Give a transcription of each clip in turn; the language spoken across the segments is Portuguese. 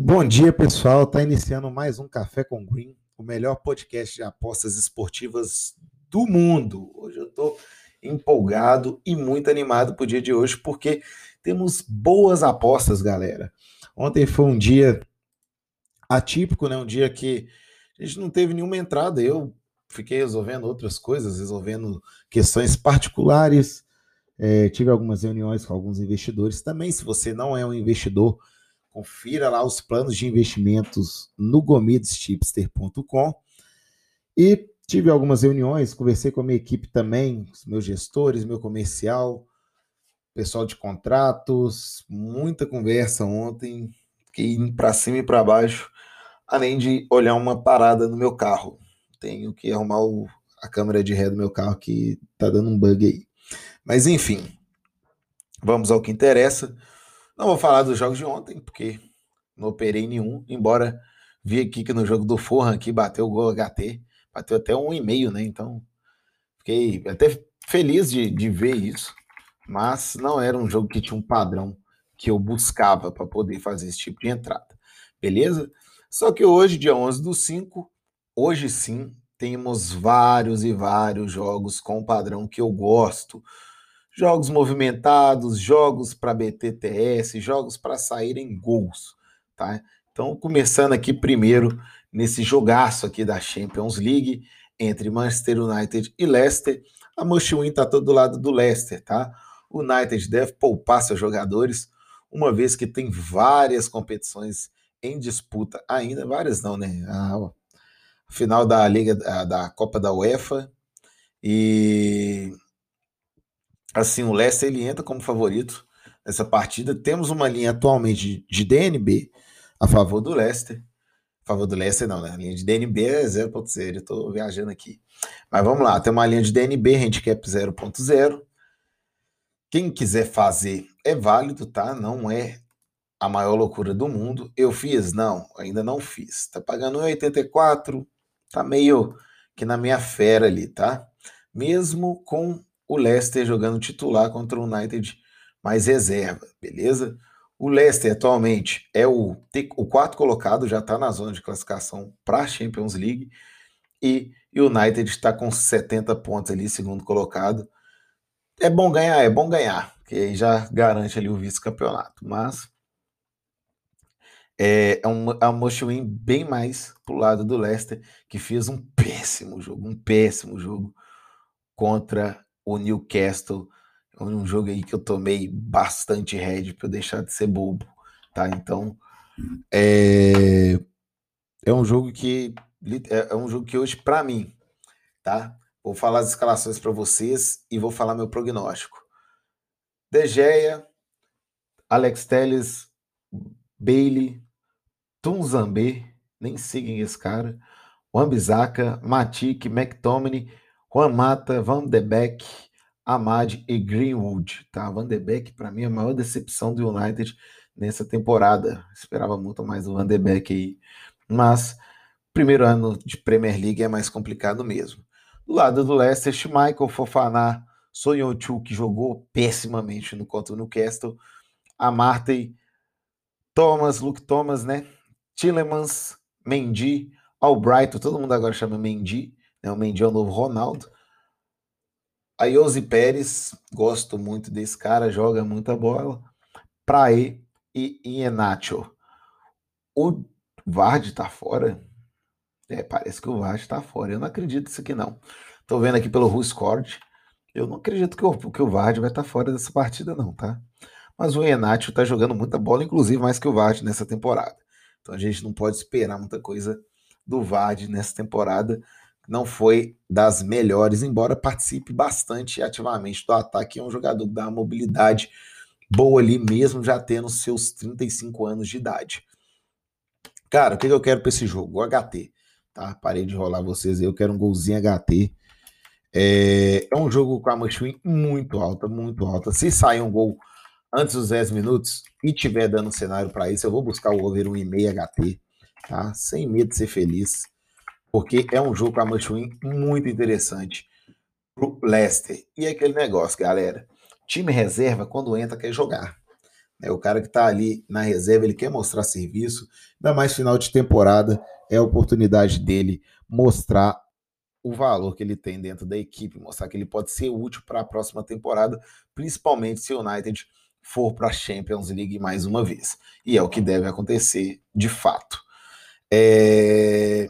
Bom dia, pessoal. Está iniciando mais um Café com Green, o melhor podcast de apostas esportivas do mundo. Hoje eu estou empolgado e muito animado para o dia de hoje, porque temos boas apostas, galera. Ontem foi um dia atípico, né? Um dia que a gente não teve nenhuma entrada. Eu fiquei resolvendo outras coisas, resolvendo questões particulares. É, tive algumas reuniões com alguns investidores. Também, se você não é um investidor, confira lá os planos de investimentos no gomidstipster.com. E tive algumas reuniões, conversei com a minha equipe também, os meus gestores, meu comercial, pessoal de contratos, muita conversa ontem, fiquei indo para cima e para baixo, além de olhar uma parada no meu carro. Tenho que arrumar o, a câmera de ré do meu carro que tá dando um bug aí. Mas enfim, vamos ao que interessa. Não vou falar dos jogos de ontem, porque não operei nenhum, embora vi aqui que no jogo do Forran aqui bateu o gol HT, bateu até um e meio, né? Então fiquei até feliz de, de ver isso, mas não era um jogo que tinha um padrão que eu buscava para poder fazer esse tipo de entrada, beleza? Só que hoje, dia 11 do 5, hoje sim, temos vários e vários jogos com padrão que eu gosto. Jogos movimentados, jogos para BTTS, jogos para saírem gols, tá? Então, começando aqui primeiro nesse jogaço aqui da Champions League entre Manchester United e Leicester. A Win está todo do lado do Leicester, tá? O United deve poupar seus jogadores, uma vez que tem várias competições em disputa ainda, várias não, né? A final da Liga da Copa da UEFA e assim o Leicester ele entra como favorito nessa partida. Temos uma linha atualmente de DNB a favor do Leicester. A favor do Leicester não, né? A linha de DNB é 0.0, eu tô viajando aqui. Mas vamos lá, tem uma linha de DNB, handicap 0.0. Quem quiser fazer é válido, tá? Não é a maior loucura do mundo. Eu fiz? Não, ainda não fiz. Tá pagando 1,84, tá meio que na minha fera ali, tá? Mesmo com o Leicester jogando titular contra o United mais reserva, beleza? O Leicester atualmente é o, o quarto colocado, já está na zona de classificação para a Champions League e o United está com 70 pontos ali, segundo colocado. É bom ganhar, é bom ganhar, que aí já garante ali o vice-campeonato, mas é, é um, é um must win bem mais pro lado do Leicester, que fez um péssimo jogo, um péssimo jogo contra o Newcastle. Um jogo aí que eu tomei bastante head para eu deixar de ser bobo, tá? Então, é, é um jogo que é, é um jogo que hoje para mim, tá? Vou falar as escalações para vocês e vou falar meu prognóstico. De Gea, Alex Telles, Bailey, Tunzambé, nem seguem esse cara, Wambizaka, Matic, McTominay, Juan Mata, Van de Beek, Amad e Greenwood. Tá? Van de Beek, para mim, é a maior decepção do United nessa temporada. Esperava muito mais do Van de Beek aí. Mas, primeiro ano de Premier League é mais complicado mesmo. Do lado do Leicester, Michael Fofaná, Sonhochu, que jogou pessimamente no contra o Newcastle, Amartey, Thomas, Luke Thomas, né? Tillemans, Mendy, Albrighton, todo mundo agora chama Mendy, né? o Mendy é o novo Ronaldo. A Yose Pérez, gosto muito desse cara, joga muita bola. Prae e Ienacho. O Vard tá fora? É, parece que o Vard tá fora. Eu não acredito nisso aqui, não. Tô vendo aqui pelo Ruscord. Eu não acredito que o, que o Vard vai estar tá fora dessa partida, não, tá? Mas o Ienacho tá jogando muita bola, inclusive mais que o Vard nessa temporada. Então a gente não pode esperar muita coisa do Vard nessa temporada. Não foi das melhores, embora participe bastante ativamente do ataque. É um jogador que dá uma mobilidade boa ali, mesmo já tendo seus 35 anos de idade. Cara, o que eu quero para esse jogo? O HT. Tá? Parei de rolar vocês aí. Eu quero um golzinho HT. É, é um jogo com a Mushwin muito alta, muito alta. Se sair um gol antes dos 10 minutos e tiver dando cenário para isso, eu vou buscar o over 1,5 HT, tá? Sem medo de ser feliz, porque é um jogo com a Mushwin muito interessante pro Leicester. E é aquele negócio, galera. Time reserva, quando entra, quer jogar. É o cara que está ali na reserva, ele quer mostrar serviço, ainda mais final de temporada, é a oportunidade dele mostrar o valor que ele tem dentro da equipe, mostrar que ele pode ser útil para a próxima temporada, principalmente se o United for para a Champions League mais uma vez. E é o que deve acontecer de fato. É...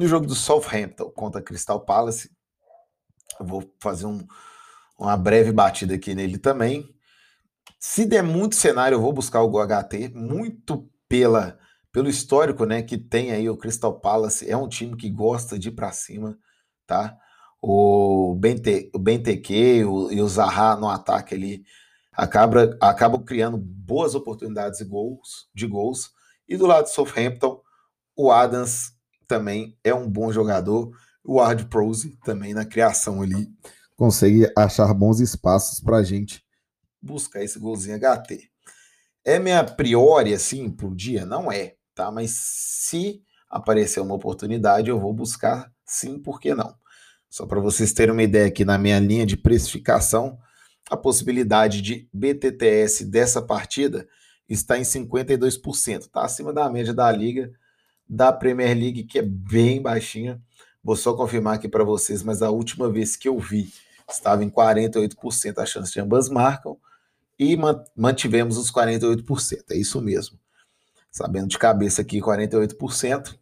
No jogo do Southampton contra Crystal Palace, eu vou fazer um, uma breve batida aqui nele também. Se der muito cenário, eu vou buscar o HT, muito pela pelo histórico, né, que tem aí o Crystal Palace, é um time que gosta de ir para cima, tá? O Bente, o Benteke o, e o Zaha no ataque ali acaba, acabam criando boas oportunidades de gols, de gols. E do lado do Southampton, o Adams também é um bom jogador. O Ward Prose também na criação ali consegue achar bons espaços para a gente buscar esse golzinho HT. É minha priori assim pro dia? Não é, tá? Mas se aparecer uma oportunidade, eu vou buscar sim, por que não? Só para vocês terem uma ideia aqui na minha linha de precificação, a possibilidade de BTTS dessa partida está em 52%, tá acima da média da liga, da Premier League, que é bem baixinha. Vou só confirmar aqui para vocês, mas a última vez que eu vi estava em 48% a chance de ambas marcam e mantivemos os 48%. É isso mesmo. Sabendo de cabeça aqui, 48%.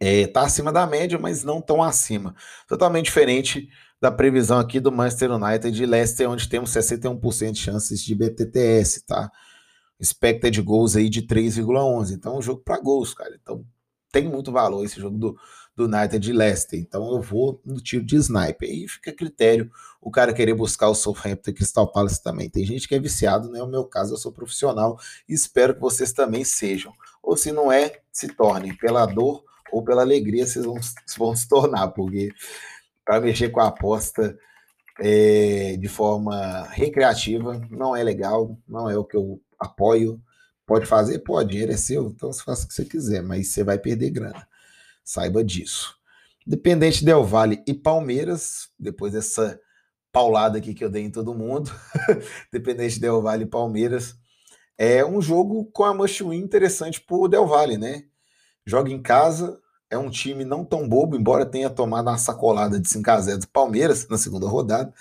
É, tá acima da média, mas não tão acima. Totalmente diferente da previsão aqui do Manchester United e Leicester, onde temos 61% de chances de BTTS, tá? Expected goals aí de 3,11. Então, é um jogo para gols, cara. Então, tem muito valor esse jogo do, do United e Leicester. Então eu vou no tiro de sniper. E fica a critério o cara querer buscar o Southampton e Crystal Palace também. Tem gente que é viciado, não é o meu caso, eu sou profissional e espero que vocês também sejam. Ou se não é, se tornem. Pela dor ou pela alegria, vocês vão, vão se tornar, porque para mexer com a aposta é, de forma recreativa não é legal, não é o que eu apoio. Pode fazer? Pode, dinheiro é seu, então você faça o que você quiser, mas você vai perder grana. Saiba disso. Dependente Del Valle e Palmeiras, depois dessa paulada aqui que eu dei em todo mundo, Dependente Del Valle e Palmeiras, é um jogo com a must win interessante pro Del Valle, né? Joga em casa, é um time não tão bobo, embora tenha tomado uma sacolada de 5 a 0 do Palmeiras na segunda rodada.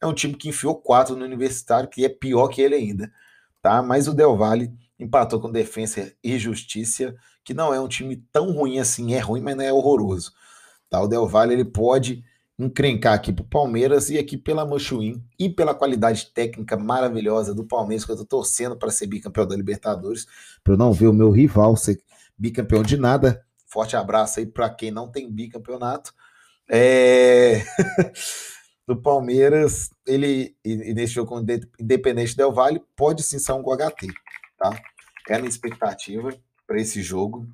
É um time que enfiou 4 no Universitário, que é pior que ele ainda, tá? Mas o Del Valle empatou com Defensa e Justiça, que não é um time tão ruim assim, é ruim, mas não é horroroso. Tá? O Del Valle ele pode encrencar aqui para o Palmeiras e aqui pela Mochuim e pela qualidade técnica maravilhosa do Palmeiras, que eu estou torcendo para ser bicampeão da Libertadores, para não ver o meu rival ser bicampeão de nada. Forte abraço aí para quem não tem bicampeonato. É... do Palmeiras, ele, e nesse jogo com Independente Del Valle, pode sim ser um HT tá? É a minha expectativa para esse jogo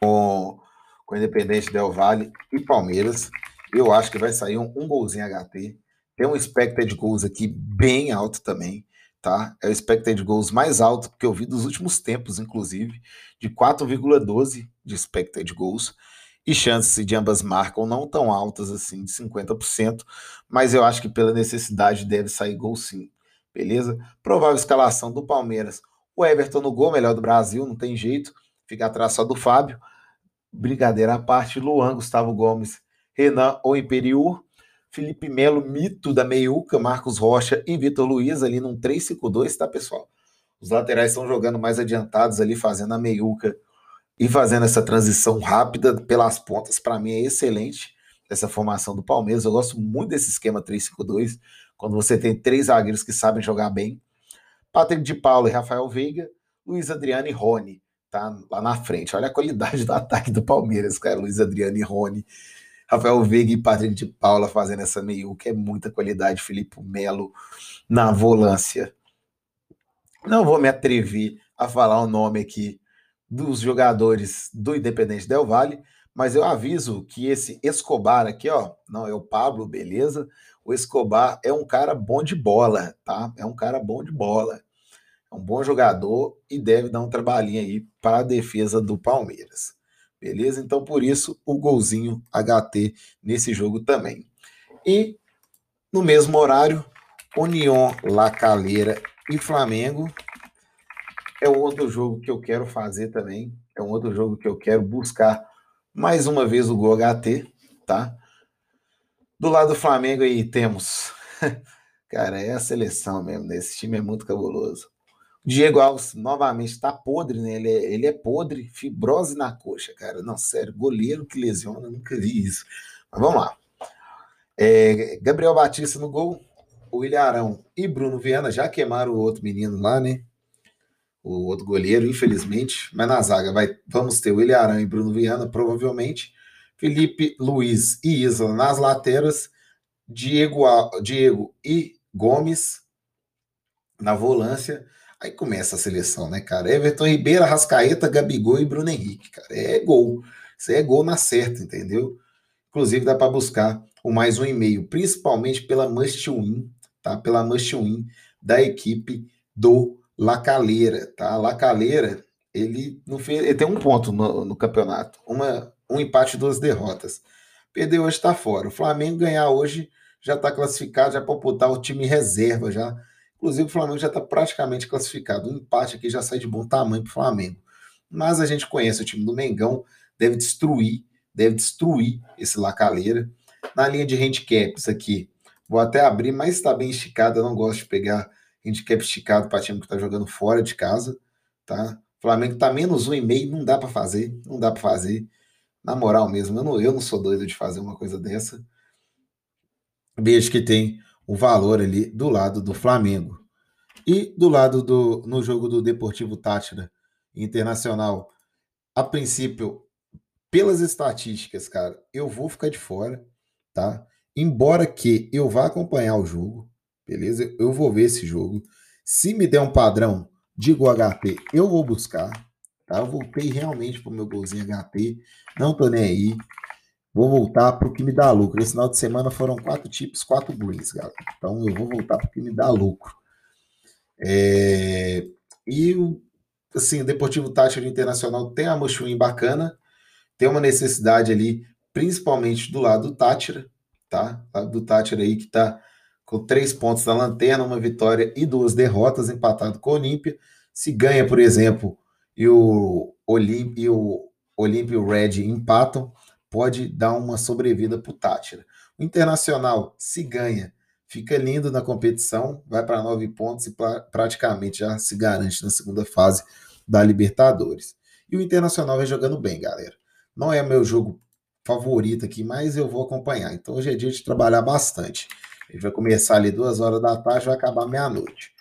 com, com Independente Del Valle e Palmeiras. Eu acho que vai sair um, um golzinho HT. Tem um expected goals aqui bem alto também, tá? É o expected goals mais alto que eu vi dos últimos tempos, inclusive, de 4,12 de expected goals. E chances de ambas marcam não tão altas assim, de 50%, mas eu acho que pela necessidade deve sair gol sim beleza? Provável escalação do Palmeiras. O Everton no gol, melhor do Brasil, não tem jeito. Fica atrás só do Fábio. Brincadeira à parte, Luan, Gustavo Gomes, Renan ou Imperiur. Felipe Melo, mito da meiuca, Marcos Rocha e Vitor Luiz ali num 3-5-2, tá, pessoal? Os laterais estão jogando mais adiantados ali, fazendo a meiuca e fazendo essa transição rápida pelas pontas. Para mim é excelente essa formação do Palmeiras. Eu gosto muito desse esquema 3-5-2 quando você tem três zagueiros que sabem jogar bem. Patrick de Paulo e Rafael Veiga, Luiz Adriano e Rony, tá lá na frente. Olha a qualidade do ataque do Palmeiras, cara. Luiz Adriano e Rony. Rafael Veiga e Patrick de Paula fazendo essa meio que é muita qualidade. Felipe Melo na volância. Não vou me atrever a falar o nome aqui dos jogadores do Independente Del Valle, mas eu aviso que esse Escobar aqui, ó, não é o Pablo, beleza? o Escobar é um cara bom de bola, tá? É um cara bom de bola. É um bom jogador e deve dar um trabalhinho aí para a defesa do Palmeiras. Beleza? Então, por isso, o golzinho HT nesse jogo também. E no mesmo horário, União La Calera e Flamengo é outro jogo que eu quero fazer também. É um outro jogo que eu quero buscar mais uma vez o Gol HT, tá? Do lado do Flamengo aí temos. Cara, é a seleção mesmo, né? Esse time é muito cabuloso. Diego Alves novamente está podre, né? Ele é, ele é podre, fibrose na coxa, cara. Não, sério, goleiro que lesiona, nunca vi isso. Mas vamos lá. É, Gabriel Batista no gol, o William Arão e Bruno Viana já queimaram o outro menino lá, né? O outro goleiro, infelizmente. Mas na zaga vai, vamos ter o William Arão e Bruno Viana, provavelmente. Felipe Luiz e Isla nas lateras. Diego, Diego e Gomes na volância. Aí começa a seleção, né, cara? Everton Ribeiro, Rascaeta, Gabigol e Bruno Henrique, cara. É gol. Isso é gol na certa, entendeu? Inclusive dá para buscar o mais um e-mail, principalmente pela must win, tá? Pela must win da equipe do Lacaleira, tá? Lacaleira, ele não fez, ele tem um ponto no, no campeonato, uma, um empate, duas derrotas. Perdeu hoje, está fora. O Flamengo ganhar hoje já está classificado, já pode botar o time reserva já. Inclusive, o Flamengo já está praticamente classificado. Um empate aqui já sai de bom tamanho para o Flamengo. Mas a gente conhece o time do Mengão, deve destruir, deve destruir esse Lacaleira. Na linha de handicaps aqui, vou até abrir, mas está bem esticado. Eu não gosto de pegar handicap esticado para time que está jogando fora de casa, tá? Flamengo está menos um e meio, não dá para fazer, não dá para fazer. Na moral mesmo, eu não, eu não sou doido de fazer uma coisa dessa. Vejo que tem o valor ali do lado do Flamengo. E do lado do no jogo do Deportivo Tátira Internacional, a princípio, pelas estatísticas, cara, eu vou ficar de fora, tá? Embora que eu vá acompanhar o jogo, beleza? Eu vou ver esse jogo. Se me der um padrão de gol HT, eu vou buscar, tá? Eu voltei realmente pro meu golzinho HT, não tô nem aí. Vou voltar para o que me dá lucro. Esse final de semana foram quatro tips, quatro greens, galera. Então eu vou voltar para o que me dá lucro. É... E assim, o Deportivo Táchira Internacional tem a Mochuin bacana, tem uma necessidade ali, principalmente do lado do Tátira, tá? Do Tátira aí que tá com três pontos na lanterna, uma vitória e duas derrotas, empatado com o Olímpia. Se ganha, por exemplo, e o Olímpia o Olímpia e o Red empatam, pode dar uma sobrevida para o Tátira. O Internacional, se ganha, fica lindo na competição, vai para nove pontos e pra, praticamente já se garante na segunda fase da Libertadores. E o Internacional vai jogando bem, galera. Não é meu jogo favorito aqui, mas eu vou acompanhar. Então hoje é dia de trabalhar bastante. Gente vai começar ali duas horas da tarde, vai acabar meia-noite.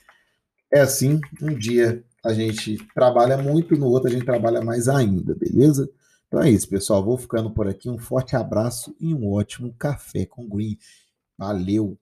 É assim, um dia a gente trabalha muito, no outro a gente trabalha mais ainda, beleza? Então é isso, pessoal. Vou ficando por aqui. Um forte abraço e um ótimo café com Green. Valeu!